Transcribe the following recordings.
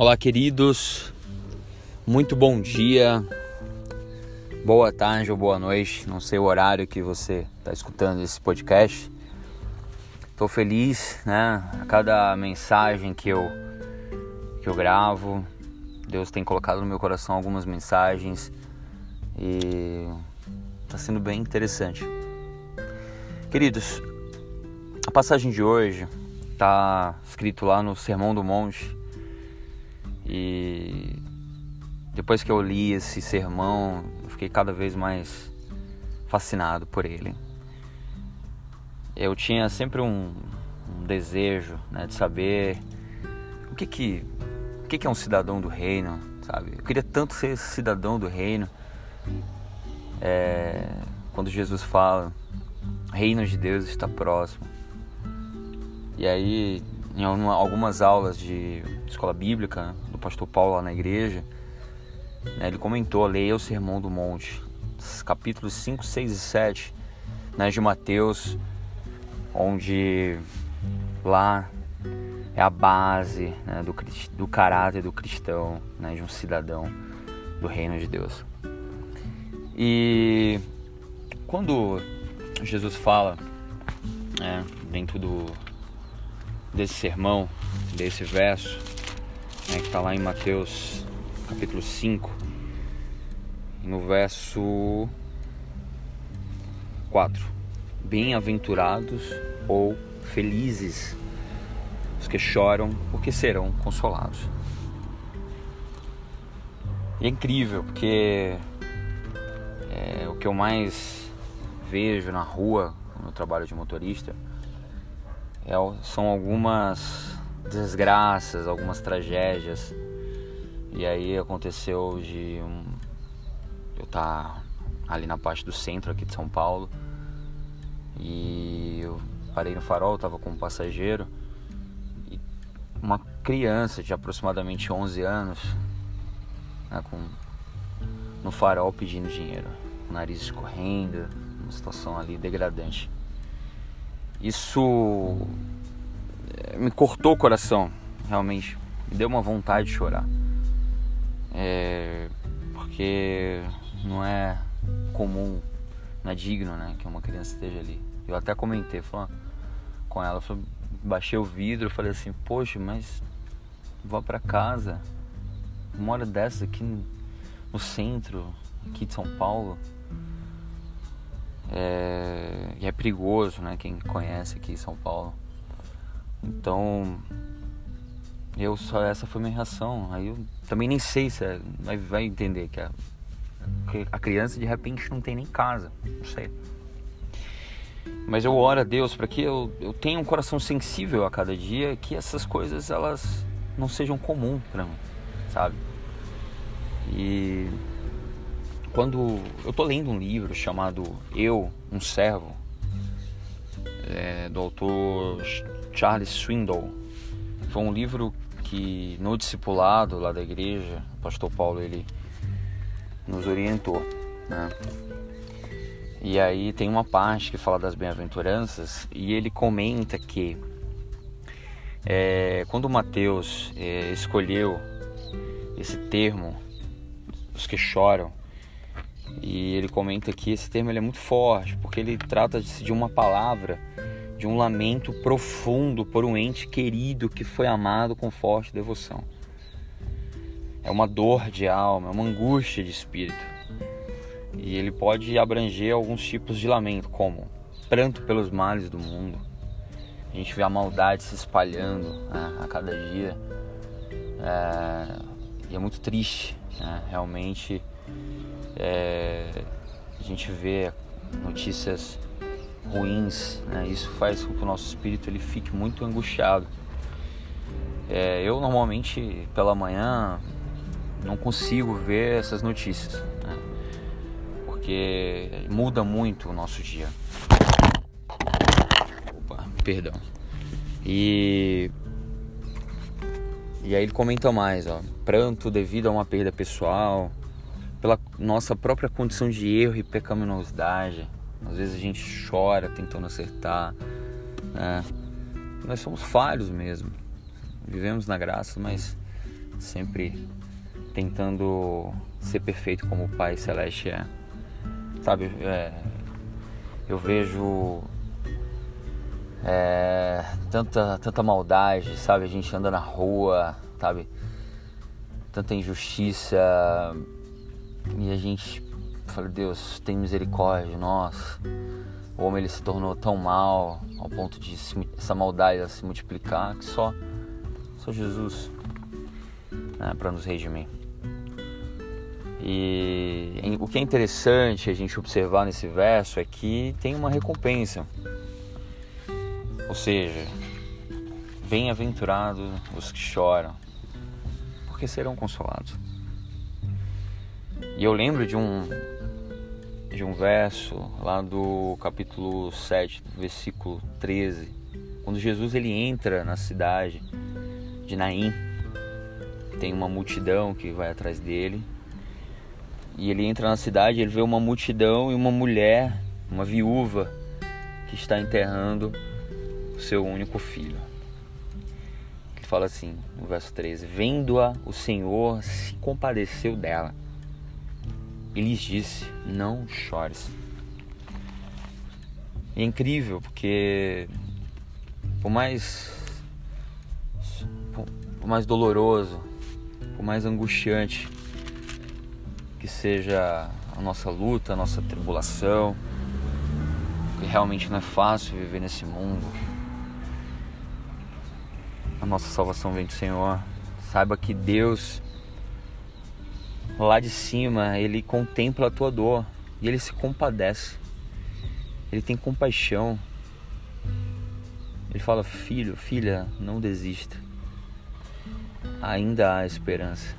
Olá, queridos. Muito bom dia, boa tarde ou boa noite. Não sei o horário que você está escutando esse podcast. Estou feliz, né? A cada mensagem que eu que eu gravo, Deus tem colocado no meu coração algumas mensagens e está sendo bem interessante. Queridos, a passagem de hoje está escrito lá no Sermão do Monte e depois que eu li esse sermão, eu fiquei cada vez mais fascinado por ele. Eu tinha sempre um, um desejo né, de saber o que que, o que que é um cidadão do reino, sabe? Eu queria tanto ser cidadão do reino. É, quando Jesus fala, reino de Deus está próximo. E aí, em algumas aulas de escola bíblica, do pastor Paulo lá na igreja, né, ele comentou, leia o Sermão do Monte, capítulos 5, 6 e 7 né, de Mateus, onde lá é a base né, do, do caráter do cristão, né, de um cidadão do reino de Deus. E quando Jesus fala né, dentro do, desse sermão, desse verso, né, que está lá em Mateus capítulo 5, no verso 4. Bem-aventurados ou felizes os que choram, porque serão consolados. E é incrível, porque é, o que eu mais vejo na rua no trabalho de motorista é, são algumas desgraças, algumas tragédias. E aí aconteceu de um, eu estar tá ali na parte do centro aqui de São Paulo e eu parei no farol, estava com um passageiro e uma criança de aproximadamente 11 anos né, com, no farol pedindo dinheiro, o nariz escorrendo, uma situação ali degradante. Isso me cortou o coração, realmente. Me deu uma vontade de chorar. É, porque não é comum, não é digno, né? Que uma criança esteja ali. Eu até comentei falando, com ela, falei, baixei o vidro, falei assim, poxa, mas vá para casa. Uma hora dessas aqui no centro, aqui de São Paulo. É, e é perigoso, né? Quem conhece aqui São Paulo. Então, eu só essa foi minha reação. Aí eu também nem sei se é, vai, entender que a, que a criança de repente não tem nem casa, não sei. Mas eu oro a Deus para que eu, eu tenha um coração sensível a cada dia, que essas coisas elas não sejam comum para mim, sabe? E quando eu tô lendo um livro chamado Eu, um Servo, é, do autor Charles Swindoll. Foi um livro que no discipulado lá da igreja, o pastor Paulo ele nos orientou, né? E aí tem uma parte que fala das bem-aventuranças e ele comenta que é, quando Mateus é, escolheu esse termo, os que choram, e ele comenta que esse termo é muito forte, porque ele trata de uma palavra, de um lamento profundo por um ente querido que foi amado com forte devoção. É uma dor de alma, é uma angústia de espírito. E ele pode abranger alguns tipos de lamento, como pranto pelos males do mundo. A gente vê a maldade se espalhando né, a cada dia. É, e é muito triste, né, realmente é, a gente vê notícias ruins, né? isso faz com que o nosso espírito ele fique muito angustiado. É, eu normalmente pela manhã não consigo ver essas notícias, né? porque muda muito o nosso dia. Opa, perdão. E e aí ele comenta mais, ó, pranto devido a uma perda pessoal, pela nossa própria condição de erro e pecaminosidade. Às vezes a gente chora tentando acertar. Né? Nós somos falhos mesmo. Vivemos na graça, mas sempre tentando ser perfeito como o Pai Celeste é. Sabe, é, eu vejo é, tanta, tanta maldade, sabe? A gente anda na rua, sabe? Tanta injustiça e a gente fala, Deus, tem misericórdia, nossa. O homem ele se tornou tão mal ao ponto de se, essa maldade se multiplicar que só, só Jesus né, para nos redimir. E o que é interessante a gente observar nesse verso é que tem uma recompensa. Ou seja, bem-aventurados os que choram, porque serão consolados. E eu lembro de um de um verso lá do capítulo 7, versículo 13, quando Jesus ele entra na cidade de Naim, tem uma multidão que vai atrás dele. E ele entra na cidade, ele vê uma multidão e uma mulher, uma viúva que está enterrando o seu único filho. Ele fala assim, no verso 13: Vendo-a, o Senhor se compadeceu dela e lhes disse: Não chores. É incrível porque, por mais, por mais doloroso, por mais angustiante que seja a nossa luta, a nossa tribulação, que realmente não é fácil viver nesse mundo. A nossa salvação vem do Senhor. Saiba que Deus lá de cima, ele contempla a tua dor e ele se compadece. Ele tem compaixão. Ele fala: Filho, filha, não desista. Ainda há esperança.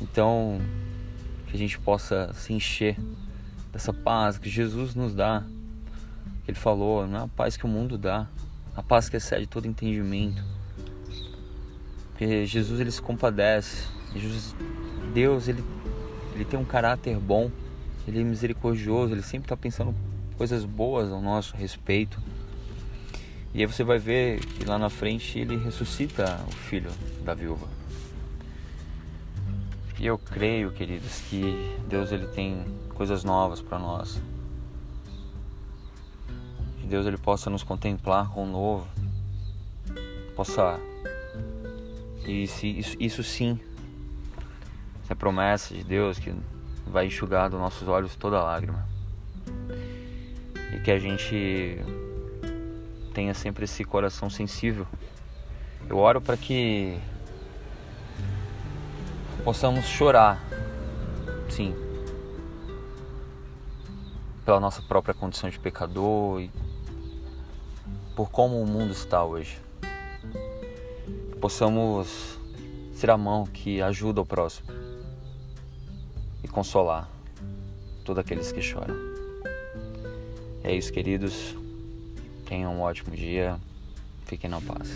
Então, que a gente possa se encher dessa paz que Jesus nos dá. Ele falou: não é a paz que o mundo dá, a paz que excede todo entendimento. Porque Jesus ele se compadece. Jesus, Deus ele, ele tem um caráter bom. Ele é misericordioso. Ele sempre está pensando coisas boas ao nosso respeito. E aí você vai ver que lá na frente ele ressuscita o filho da viúva. E eu creio, queridos, que Deus ele tem coisas novas para nós. Que Deus ele possa nos contemplar com o novo. Possa e se, isso, isso sim, essa promessa de Deus que vai enxugar dos nossos olhos toda lágrima. E que a gente tenha sempre esse coração sensível. Eu oro para que possamos chorar, sim, pela nossa própria condição de pecador e por como o mundo está hoje possamos ser a mão que ajuda o próximo e consolar todos aqueles que choram. É isso, queridos. Tenham um ótimo dia. Fiquem na paz.